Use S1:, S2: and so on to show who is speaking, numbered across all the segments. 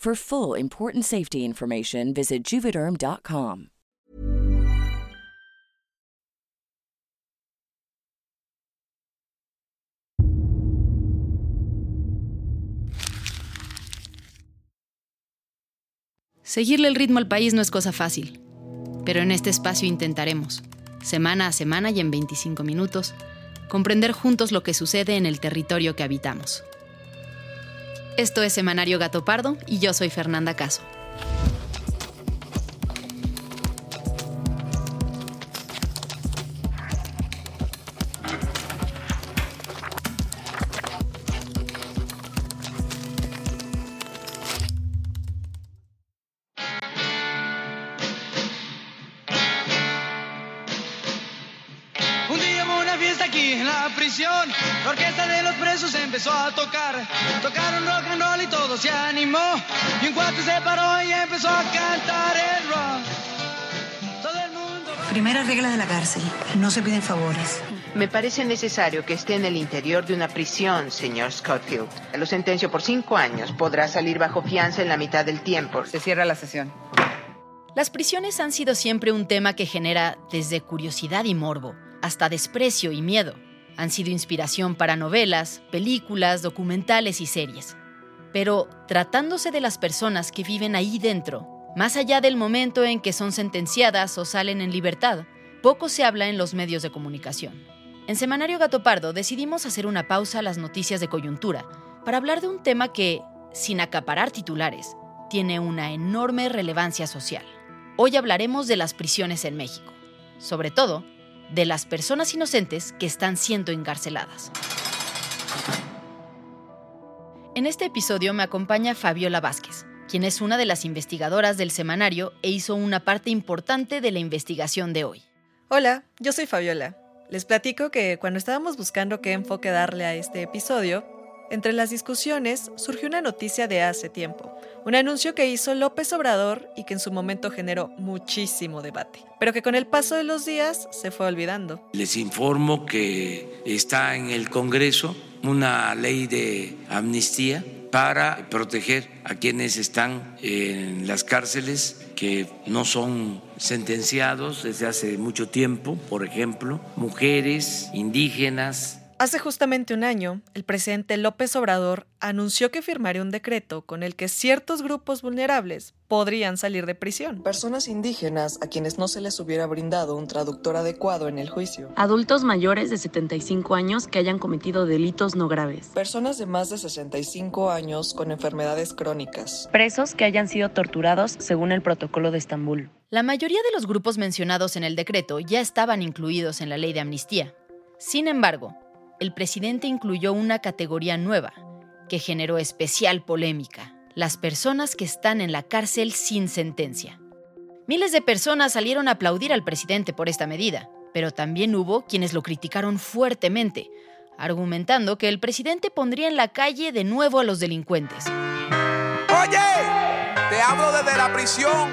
S1: For full important safety information, visit juvederm.com.
S2: Seguirle el ritmo al país no es cosa fácil, pero en este espacio intentaremos, semana a semana y en 25 minutos, comprender juntos lo que sucede en el territorio que habitamos. Esto es Semanario Gato Pardo y yo soy Fernanda Caso.
S3: Primera regla de la cárcel, no se piden favores.
S4: Me parece necesario que esté en el interior de una prisión, señor Scottfield. Lo sentencio por cinco años. Podrá salir bajo fianza en la mitad del tiempo.
S5: Se cierra la sesión.
S2: Las prisiones han sido siempre un tema que genera desde curiosidad y morbo, hasta desprecio y miedo. Han sido inspiración para novelas, películas, documentales y series. Pero tratándose de las personas que viven ahí dentro, más allá del momento en que son sentenciadas o salen en libertad, poco se habla en los medios de comunicación. En Semanario Gato Pardo decidimos hacer una pausa a las noticias de coyuntura para hablar de un tema que, sin acaparar titulares, tiene una enorme relevancia social. Hoy hablaremos de las prisiones en México, sobre todo de las personas inocentes que están siendo encarceladas. En este episodio me acompaña Fabiola Vázquez, quien es una de las investigadoras del semanario e hizo una parte importante de la investigación de hoy.
S6: Hola, yo soy Fabiola. Les platico que cuando estábamos buscando qué enfoque darle a este episodio, entre las discusiones surgió una noticia de hace tiempo, un anuncio que hizo López Obrador y que en su momento generó muchísimo debate, pero que con el paso de los días se fue olvidando.
S7: Les informo que está en el Congreso una ley de amnistía para proteger a quienes están en las cárceles que no son sentenciados desde hace mucho tiempo, por ejemplo, mujeres, indígenas,
S6: Hace justamente un año, el presidente López Obrador anunció que firmaría un decreto con el que ciertos grupos vulnerables podrían salir de prisión.
S8: Personas indígenas a quienes no se les hubiera brindado un traductor adecuado en el juicio.
S9: Adultos mayores de 75 años que hayan cometido delitos no graves.
S8: Personas de más de 65 años con enfermedades crónicas.
S9: Presos que hayan sido torturados según el protocolo de Estambul.
S2: La mayoría de los grupos mencionados en el decreto ya estaban incluidos en la ley de amnistía. Sin embargo, el presidente incluyó una categoría nueva que generó especial polémica, las personas que están en la cárcel sin sentencia. Miles de personas salieron a aplaudir al presidente por esta medida, pero también hubo quienes lo criticaron fuertemente, argumentando que el presidente pondría en la calle de nuevo a los delincuentes.
S10: Oye, te hablo desde la prisión.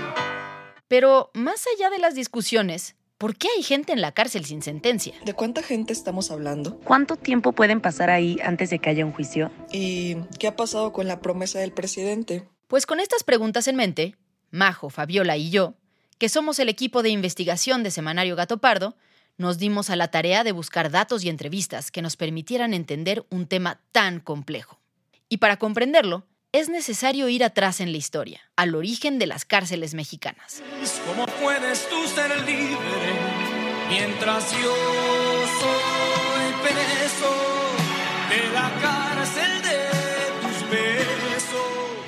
S2: Pero más allá de las discusiones, ¿Por qué hay gente en la cárcel sin sentencia?
S8: ¿De cuánta gente estamos hablando?
S9: ¿Cuánto tiempo pueden pasar ahí antes de que haya un juicio?
S8: ¿Y qué ha pasado con la promesa del presidente?
S2: Pues con estas preguntas en mente, Majo, Fabiola y yo, que somos el equipo de investigación de Semanario Gato Pardo, nos dimos a la tarea de buscar datos y entrevistas que nos permitieran entender un tema tan complejo. Y para comprenderlo, es necesario ir atrás en la historia, al origen de las cárceles mexicanas.
S11: ¿Cómo puedes tú ser libre mientras yo soy preso de la cárcel de tus besos?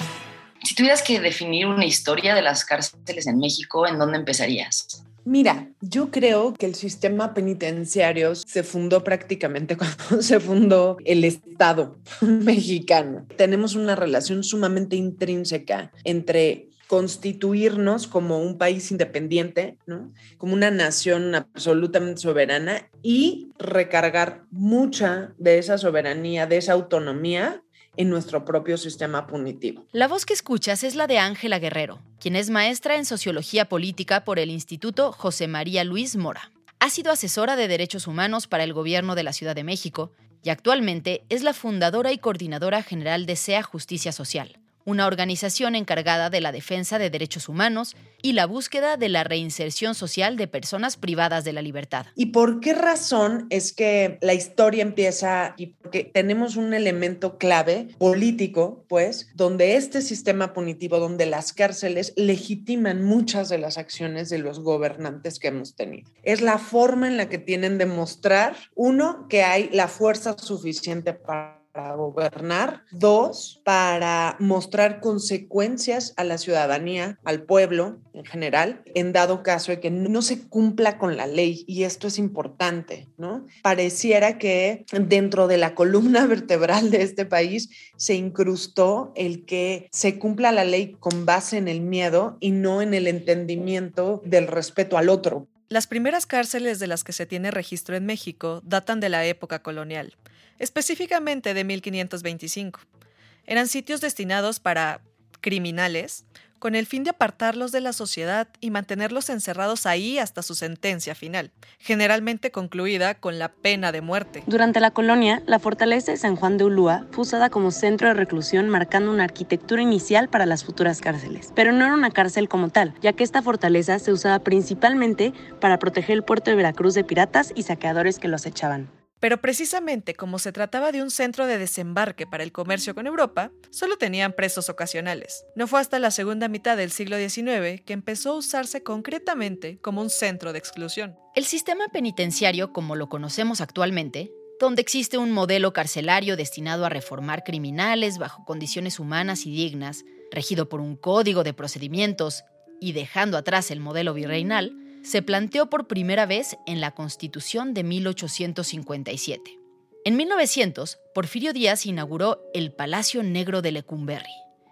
S9: Si tuvieras que definir una historia de las cárceles en México, ¿en dónde empezarías?
S5: Mira, yo creo que el sistema penitenciario se fundó prácticamente cuando se fundó el Estado mexicano. Tenemos una relación sumamente intrínseca entre constituirnos como un país independiente, como una nación absolutamente soberana y recargar mucha de esa soberanía, de esa autonomía en nuestro propio sistema punitivo.
S2: La voz que escuchas es la de Ángela Guerrero, quien es maestra en Sociología Política por el Instituto José María Luis Mora. Ha sido asesora de derechos humanos para el gobierno de la Ciudad de México y actualmente es la fundadora y coordinadora general de SEA Justicia Social, una organización encargada de la defensa de derechos humanos y la búsqueda de la reinserción social de personas privadas de la libertad.
S5: ¿Y por qué razón es que la historia empieza y porque tenemos un elemento clave político, pues, donde este sistema punitivo, donde las cárceles legitiman muchas de las acciones de los gobernantes que hemos tenido? Es la forma en la que tienen de mostrar, uno, que hay la fuerza suficiente para gobernar, dos, para mostrar consecuencias a la ciudadanía, al pueblo en general, en dado caso de que no se cumpla con la ley, y esto es importante, ¿no? Pareciera que dentro de la columna vertebral de este país se incrustó el que se cumpla la ley con base en el miedo y no en el entendimiento del respeto al otro.
S6: Las primeras cárceles de las que se tiene registro en México datan de la época colonial específicamente de 1525. Eran sitios destinados para criminales, con el fin de apartarlos de la sociedad y mantenerlos encerrados ahí hasta su sentencia final, generalmente concluida con la pena de muerte.
S9: Durante la colonia, la fortaleza de San Juan de Ulúa fue usada como centro de reclusión marcando una arquitectura inicial para las futuras cárceles. Pero no era una cárcel como tal, ya que esta fortaleza se usaba principalmente para proteger el puerto de Veracruz de piratas y saqueadores que los echaban.
S6: Pero precisamente como se trataba de un centro de desembarque para el comercio con Europa, solo tenían presos ocasionales. No fue hasta la segunda mitad del siglo XIX que empezó a usarse concretamente como un centro de exclusión.
S2: El sistema penitenciario, como lo conocemos actualmente, donde existe un modelo carcelario destinado a reformar criminales bajo condiciones humanas y dignas, regido por un código de procedimientos y dejando atrás el modelo virreinal, se planteó por primera vez en la Constitución de 1857. En 1900, Porfirio Díaz inauguró el Palacio Negro de Lecumberri,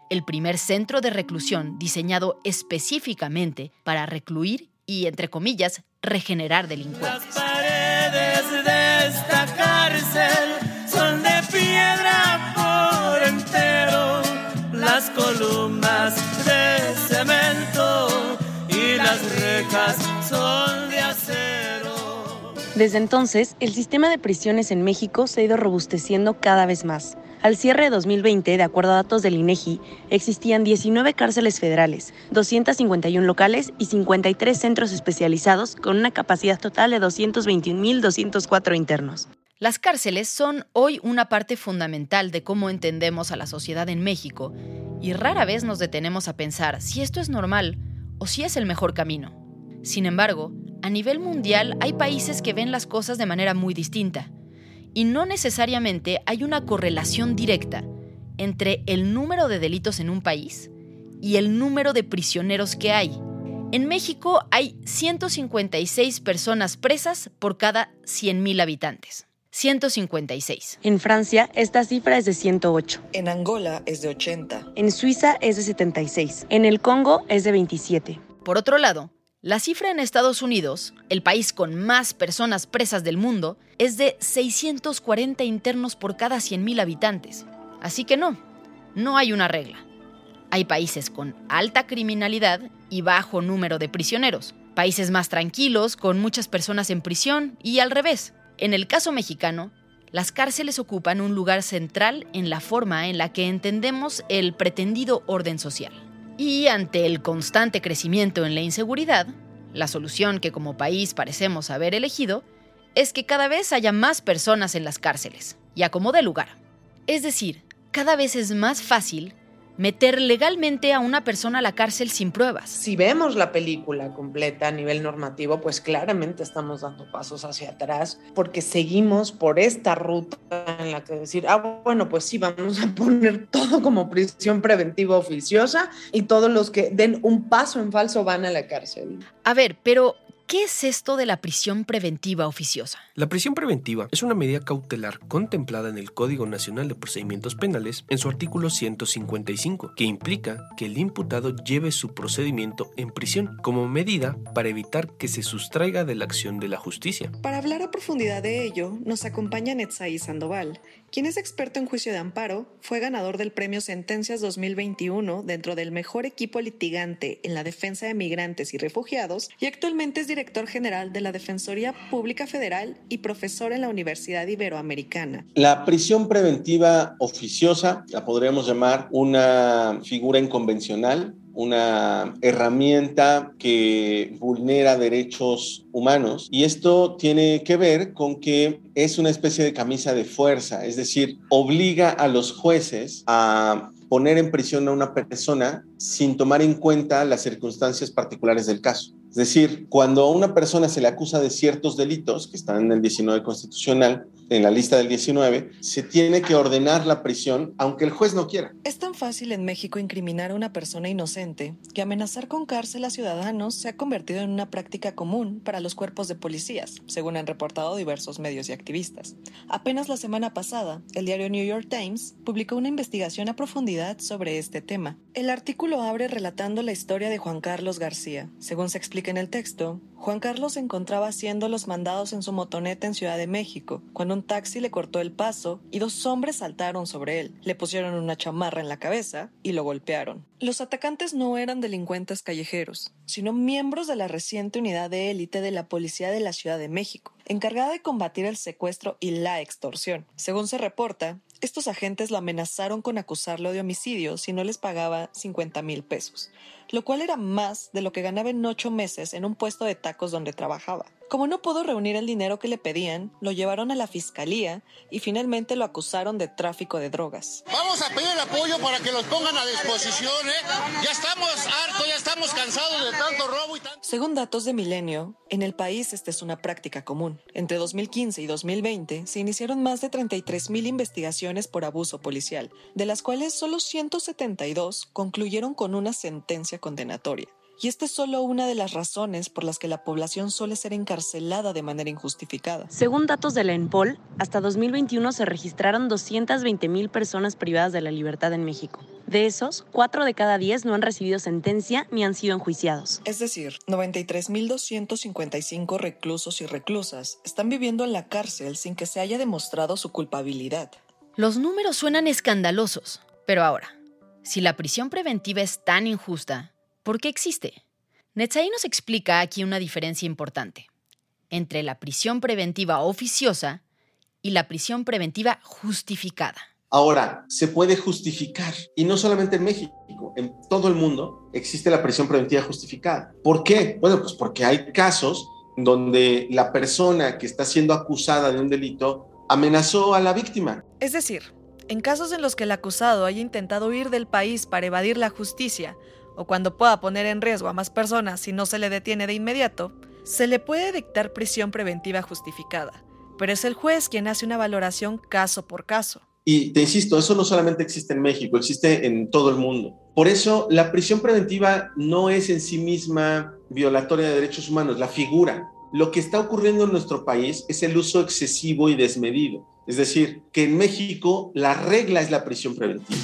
S2: el primer centro de reclusión diseñado específicamente para recluir y, entre comillas, regenerar delincuentes.
S11: Las paredes de esta cárcel
S9: Desde entonces, el sistema de prisiones en México se ha ido robusteciendo cada vez más. Al cierre de 2020, de acuerdo a datos del INEGI, existían 19 cárceles federales, 251 locales y 53 centros especializados con una capacidad total de 221.204 internos.
S2: Las cárceles son hoy una parte fundamental de cómo entendemos a la sociedad en México y rara vez nos detenemos a pensar si esto es normal o si es el mejor camino. Sin embargo, a nivel mundial hay países que ven las cosas de manera muy distinta y no necesariamente hay una correlación directa entre el número de delitos en un país y el número de prisioneros que hay. En México hay 156 personas presas por cada 100.000 habitantes. 156.
S9: En Francia, esta cifra es de 108.
S8: En Angola es de 80.
S9: En Suiza es de 76. En el Congo es de 27.
S2: Por otro lado, la cifra en Estados Unidos, el país con más personas presas del mundo, es de 640 internos por cada 100.000 habitantes. Así que no, no hay una regla. Hay países con alta criminalidad y bajo número de prisioneros, países más tranquilos con muchas personas en prisión y al revés. En el caso mexicano, las cárceles ocupan un lugar central en la forma en la que entendemos el pretendido orden social. Y ante el constante crecimiento en la inseguridad, La solución que como país parecemos haber elegido es que cada vez haya más personas en las cárceles y acomode lugar. Es decir, cada vez es más fácil meter legalmente a una persona a la cárcel sin pruebas.
S5: Si vemos la película completa a nivel normativo, pues claramente estamos dando pasos hacia atrás porque seguimos por esta ruta en la que decir, ah, bueno, pues sí, vamos a poner todo como prisión preventiva oficiosa y todos los que den un paso en falso van a la cárcel.
S2: A ver, pero ¿Qué es esto de la prisión preventiva oficiosa?
S12: La prisión preventiva es una medida cautelar contemplada en el Código Nacional de Procedimientos Penales en su artículo 155, que implica que el imputado lleve su procedimiento en prisión como medida para evitar que se sustraiga de la acción de la justicia.
S8: Para hablar a profundidad de ello, nos acompaña Netzaí Sandoval, quien es experto en juicio de amparo, fue ganador del premio Sentencias 2021 dentro del mejor equipo litigante en la defensa de migrantes y refugiados y actualmente es director general de la Defensoría Pública Federal y profesor en la Universidad Iberoamericana.
S13: La prisión preventiva oficiosa la podríamos llamar una figura inconvencional una herramienta que vulnera derechos humanos y esto tiene que ver con que es una especie de camisa de fuerza, es decir, obliga a los jueces a poner en prisión a una persona sin tomar en cuenta las circunstancias particulares del caso. Es decir, cuando a una persona se le acusa de ciertos delitos que están en el 19 constitucional, en la lista del 19, se tiene que ordenar la prisión aunque el juez no quiera.
S8: Es tan fácil en México incriminar a una persona inocente que amenazar con cárcel a ciudadanos se ha convertido en una práctica común para los cuerpos de policías, según han reportado diversos medios y activistas. Apenas la semana pasada, el diario New York Times publicó una investigación a profundidad sobre este tema. El artículo abre relatando la historia de Juan Carlos García. Según se explica en el texto, Juan Carlos se encontraba haciendo los mandados en su motoneta en Ciudad de México, cuando un taxi le cortó el paso y dos hombres saltaron sobre él, le pusieron una chamarra en la cabeza y lo golpearon. Los atacantes no eran delincuentes callejeros, sino miembros de la reciente unidad de élite de la Policía de la Ciudad de México, encargada de combatir el secuestro y la extorsión. Según se reporta, estos agentes lo amenazaron con acusarlo de homicidio si no les pagaba 50 mil pesos, lo cual era más de lo que ganaba en ocho meses en un puesto de tacos donde trabajaba. Como no pudo reunir el dinero que le pedían, lo llevaron a la fiscalía y finalmente lo acusaron de tráfico de drogas.
S14: Vamos a pedir apoyo para que los pongan a disposición, ¿eh? Ya estamos hartos, ya estamos cansados de tanto robo y tanto...
S8: Según datos de Milenio, en el país esta es una práctica común. Entre 2015 y 2020 se iniciaron más de 33 mil investigaciones por abuso policial, de las cuales solo 172 concluyeron con una sentencia condenatoria. Y esta es solo una de las razones por las que la población suele ser encarcelada de manera injustificada.
S9: Según datos de la ENPOL, hasta 2021 se registraron 220 mil personas privadas de la libertad en México. De esos, 4 de cada 10 no han recibido sentencia ni han sido enjuiciados.
S8: Es decir, 93.255 reclusos y reclusas están viviendo en la cárcel sin que se haya demostrado su culpabilidad.
S2: Los números suenan escandalosos, pero ahora, si la prisión preventiva es tan injusta, ¿Por qué existe? Netzaí nos explica aquí una diferencia importante entre la prisión preventiva oficiosa y la prisión preventiva justificada.
S13: Ahora, se puede justificar, y no solamente en México, en todo el mundo existe la prisión preventiva justificada. ¿Por qué? Bueno, pues porque hay casos donde la persona que está siendo acusada de un delito amenazó a la víctima.
S6: Es decir, en casos en los que el acusado haya intentado huir del país para evadir la justicia o cuando pueda poner en riesgo a más personas si no se le detiene de inmediato, se le puede dictar prisión preventiva justificada, pero es el juez quien hace una valoración caso por caso.
S13: Y te insisto, eso no solamente existe en México, existe en todo el mundo. Por eso la prisión preventiva no es en sí misma violatoria de derechos humanos, la figura. Lo que está ocurriendo en nuestro país es el uso excesivo y desmedido. Es decir, que en México la regla es la prisión preventiva.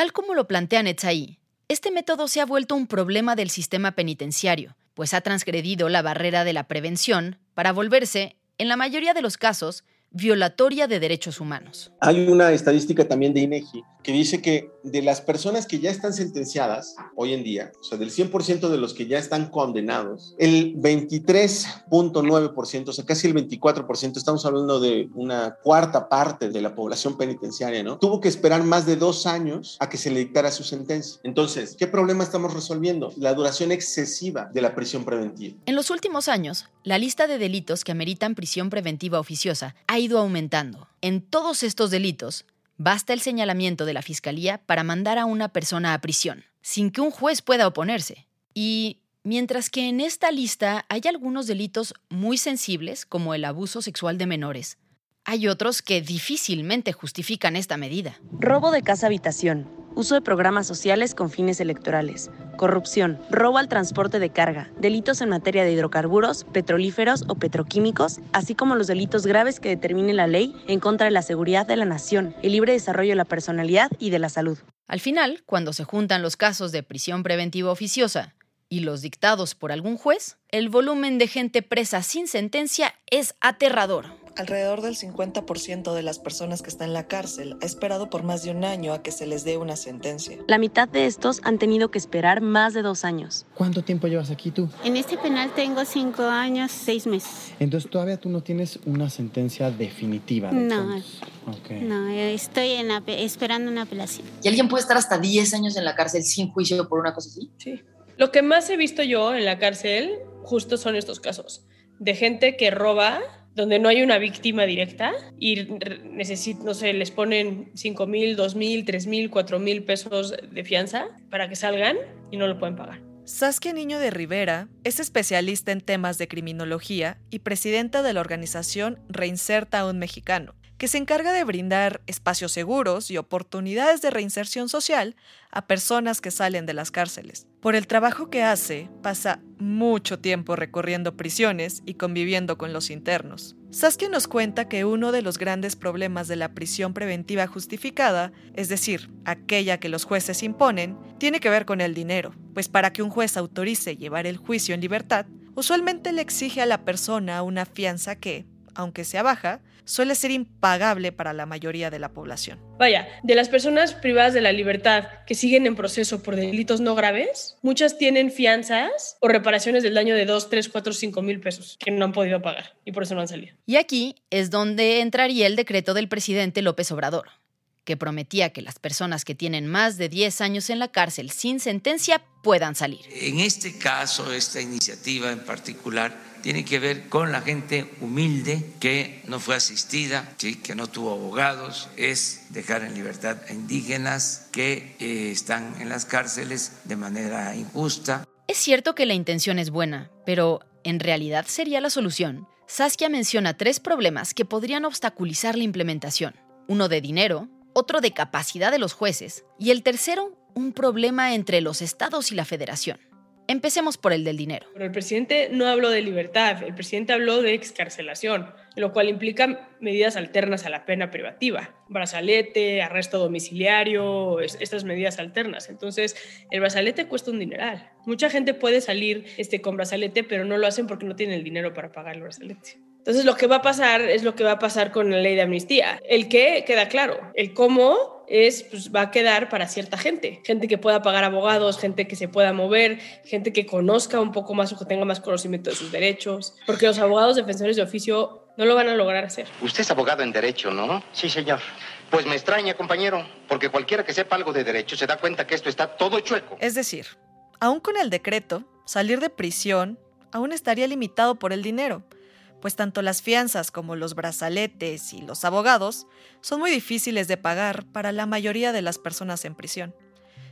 S2: Tal como lo plantea Netzaí, este método se ha vuelto un problema del sistema penitenciario, pues ha transgredido la barrera de la prevención para volverse, en la mayoría de los casos, violatoria de derechos humanos.
S13: Hay una estadística también de INEGI que dice que de las personas que ya están sentenciadas hoy en día, o sea, del 100% de los que ya están condenados, el 23.9%, o sea, casi el 24%, estamos hablando de una cuarta parte de la población penitenciaria, ¿no? Tuvo que esperar más de dos años a que se le dictara su sentencia. Entonces, ¿qué problema estamos resolviendo? La duración excesiva de la prisión preventiva.
S2: En los últimos años, la lista de delitos que ameritan prisión preventiva oficiosa ha ido aumentando. En todos estos delitos, basta el señalamiento de la Fiscalía para mandar a una persona a prisión, sin que un juez pueda oponerse. Y mientras que en esta lista hay algunos delitos muy sensibles, como el abuso sexual de menores, hay otros que difícilmente justifican esta medida.
S9: Robo de casa habitación, uso de programas sociales con fines electorales, corrupción, robo al transporte de carga, delitos en materia de hidrocarburos, petrolíferos o petroquímicos, así como los delitos graves que determine la ley en contra de la seguridad de la nación, el libre desarrollo de la personalidad y de la salud.
S2: Al final, cuando se juntan los casos de prisión preventiva oficiosa y los dictados por algún juez, el volumen de gente presa sin sentencia es aterrador.
S8: Alrededor del 50% de las personas que están en la cárcel ha esperado por más de un año a que se les dé una sentencia.
S9: La mitad de estos han tenido que esperar más de dos años.
S15: ¿Cuánto tiempo llevas aquí tú?
S16: En este penal tengo cinco años, seis meses.
S15: Entonces todavía tú no tienes una sentencia definitiva. De
S16: no, okay. no, estoy en esperando una apelación.
S17: ¿Y alguien puede estar hasta 10 años en la cárcel sin juicio por una cosa así?
S18: Sí. Lo que más he visto yo en la cárcel justo son estos casos de gente que roba donde no hay una víctima directa y no sé, les ponen 5 mil, 2 mil, 3 mil, 4 mil pesos de fianza para que salgan y no lo pueden pagar.
S6: Saskia Niño de Rivera es especialista en temas de criminología y presidenta de la organización Reinserta a un Mexicano, que se encarga de brindar espacios seguros y oportunidades de reinserción social a personas que salen de las cárceles. Por el trabajo que hace, pasa mucho tiempo recorriendo prisiones y conviviendo con los internos. Saskia nos cuenta que uno de los grandes problemas de la prisión preventiva justificada, es decir, aquella que los jueces imponen, tiene que ver con el dinero, pues para que un juez autorice llevar el juicio en libertad, usualmente le exige a la persona una fianza que, aunque sea baja, suele ser impagable para la mayoría de la población.
S18: Vaya, de las personas privadas de la libertad que siguen en proceso por delitos no graves, muchas tienen fianzas o reparaciones del daño de 2, 3, 4, 5 mil pesos que no han podido pagar y por eso no han salido.
S2: Y aquí es donde entraría el decreto del presidente López Obrador, que prometía que las personas que tienen más de 10 años en la cárcel sin sentencia puedan salir.
S7: En este caso, esta iniciativa en particular, tiene que ver con la gente humilde que no fue asistida, que no tuvo abogados, es dejar en libertad a indígenas que eh, están en las cárceles de manera injusta.
S2: Es cierto que la intención es buena, pero ¿en realidad sería la solución? Saskia menciona tres problemas que podrían obstaculizar la implementación. Uno de dinero, otro de capacidad de los jueces y el tercero, un problema entre los estados y la federación. Empecemos por el del dinero.
S18: Pero el presidente no habló de libertad, el presidente habló de excarcelación, lo cual implica medidas alternas a la pena privativa, brazalete, arresto domiciliario, estas medidas alternas. Entonces, el brazalete cuesta un dineral. Mucha gente puede salir este, con brazalete, pero no lo hacen porque no tienen el dinero para pagar el brazalete. Entonces, lo que va a pasar es lo que va a pasar con la ley de amnistía. El qué queda claro, el cómo es, pues, va a quedar para cierta gente, gente que pueda pagar abogados, gente que se pueda mover, gente que conozca un poco más o que tenga más conocimiento de sus derechos, porque los abogados defensores de oficio no lo van a lograr hacer.
S19: Usted es abogado en derecho, ¿no?
S20: Sí, señor.
S19: Pues me extraña, compañero, porque cualquiera que sepa algo de derecho se da cuenta que esto está todo chueco.
S6: Es decir, aún con el decreto, salir de prisión aún estaría limitado por el dinero pues tanto las fianzas como los brazaletes y los abogados son muy difíciles de pagar para la mayoría de las personas en prisión.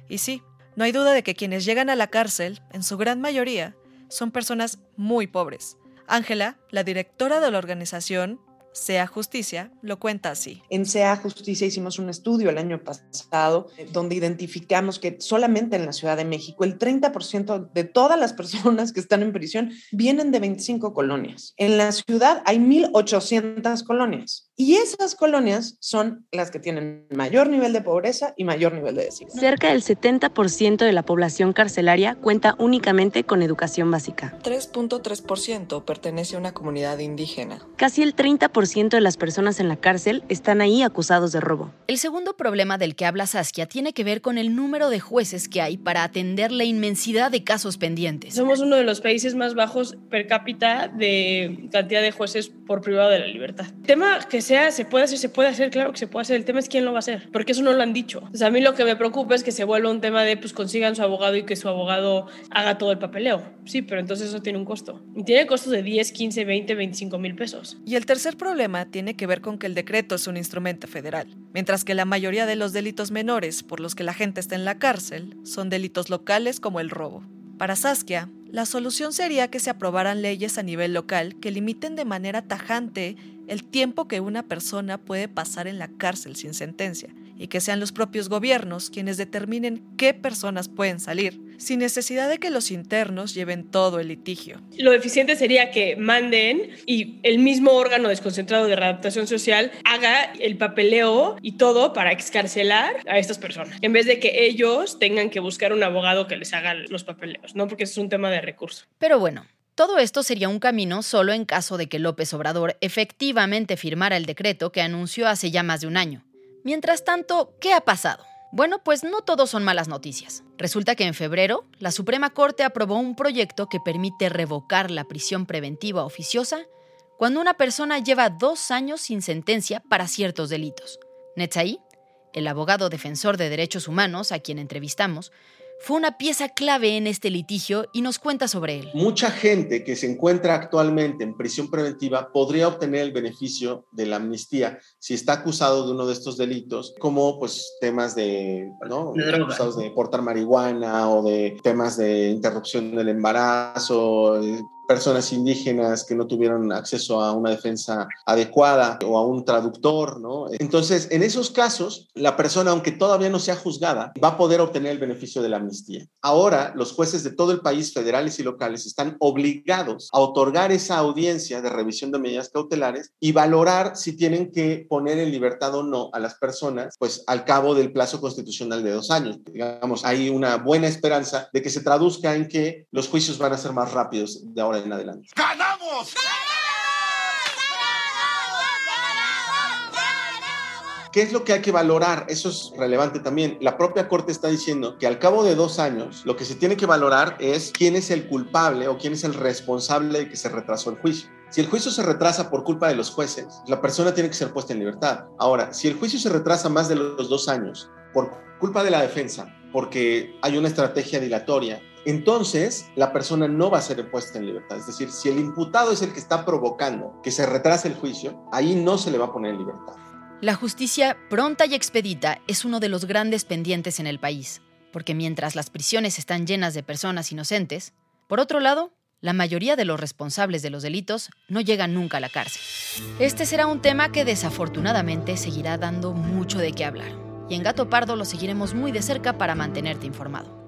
S6: Y sí, no hay duda de que quienes llegan a la cárcel, en su gran mayoría, son personas muy pobres. Ángela, la directora de la organización, sea Justicia lo cuenta así.
S5: En Sea Justicia hicimos un estudio el año pasado eh, donde identificamos que solamente en la Ciudad de México el 30% de todas las personas que están en prisión vienen de 25 colonias. En la ciudad hay 1.800 colonias. Y esas colonias son las que tienen mayor nivel de pobreza y mayor nivel de desigualdad.
S9: Cerca del 70% de la población carcelaria cuenta únicamente con educación básica.
S8: 3.3% pertenece a una comunidad indígena.
S9: Casi el 30% 90% de las personas en la cárcel están ahí acusados de robo.
S2: El segundo problema del que habla Saskia tiene que ver con el número de jueces que hay para atender la inmensidad de casos pendientes.
S18: Somos uno de los países más bajos per cápita de cantidad de jueces por privado de la libertad. El tema que sea, se puede hacer, se puede hacer, claro que se puede hacer. El tema es quién lo va a hacer, porque eso no lo han dicho. O sea, a mí lo que me preocupa es que se vuelva un tema de pues consigan su abogado y que su abogado haga todo el papeleo. Sí, pero entonces eso tiene un costo. Y tiene costos de 10, 15, 20, 25 mil pesos.
S6: Y el tercer problema tiene que ver con que el decreto es un instrumento federal, mientras que la mayoría de los delitos menores por los que la gente está en la cárcel son delitos locales como el robo. Para Saskia, la solución sería que se aprobaran leyes a nivel local que limiten de manera tajante el tiempo que una persona puede pasar en la cárcel sin sentencia y que sean los propios gobiernos quienes determinen qué personas pueden salir, sin necesidad de que los internos lleven todo el litigio.
S18: Lo eficiente sería que manden y el mismo órgano desconcentrado de readaptación social haga el papeleo y todo para excarcelar a estas personas, en vez de que ellos tengan que buscar un abogado que les haga los papeleos, ¿no? Porque eso es un tema de recurso.
S2: Pero bueno, todo esto sería un camino solo en caso de que López Obrador efectivamente firmara el decreto que anunció hace ya más de un año. Mientras tanto, ¿qué ha pasado? Bueno, pues no todo son malas noticias. Resulta que en febrero, la Suprema Corte aprobó un proyecto que permite revocar la prisión preventiva oficiosa cuando una persona lleva dos años sin sentencia para ciertos delitos. Netzaí, el abogado defensor de derechos humanos a quien entrevistamos, fue una pieza clave en este litigio y nos cuenta sobre él.
S13: Mucha gente que se encuentra actualmente en prisión preventiva podría obtener el beneficio de la amnistía si está acusado de uno de estos delitos, como pues temas de, ¿no? acusados de portar marihuana o de temas de interrupción del embarazo, personas indígenas que no tuvieron acceso a una defensa adecuada o a un traductor, ¿no? Entonces, en esos casos, la persona, aunque todavía no sea juzgada, va a poder obtener el beneficio de la amnistía. Ahora, los jueces de todo el país, federales y locales, están obligados a otorgar esa audiencia de revisión de medidas cautelares y valorar si tienen que poner en libertad o no a las personas, pues al cabo del plazo constitucional de dos años. Digamos, hay una buena esperanza de que se traduzca en que los juicios van a ser más rápidos de ahora en adelante.
S10: ¡Ganamos!
S13: ¿Qué es lo que hay que valorar? Eso es relevante también. La propia Corte está diciendo que al cabo de dos años, lo que se tiene que valorar es quién es el culpable o quién es el responsable de que se retrasó el juicio. Si el juicio se retrasa por culpa de los jueces, la persona tiene que ser puesta en libertad. Ahora, si el juicio se retrasa más de los dos años por culpa de la defensa, porque hay una estrategia dilatoria, entonces la persona no va a ser puesta en libertad. Es decir, si el imputado es el que está provocando que se retrase el juicio, ahí no se le va a poner en libertad.
S2: La justicia pronta y expedita es uno de los grandes pendientes en el país, porque mientras las prisiones están llenas de personas inocentes, por otro lado, la mayoría de los responsables de los delitos no llegan nunca a la cárcel. Este será un tema que desafortunadamente seguirá dando mucho de qué hablar, y en Gato Pardo lo seguiremos muy de cerca para mantenerte informado.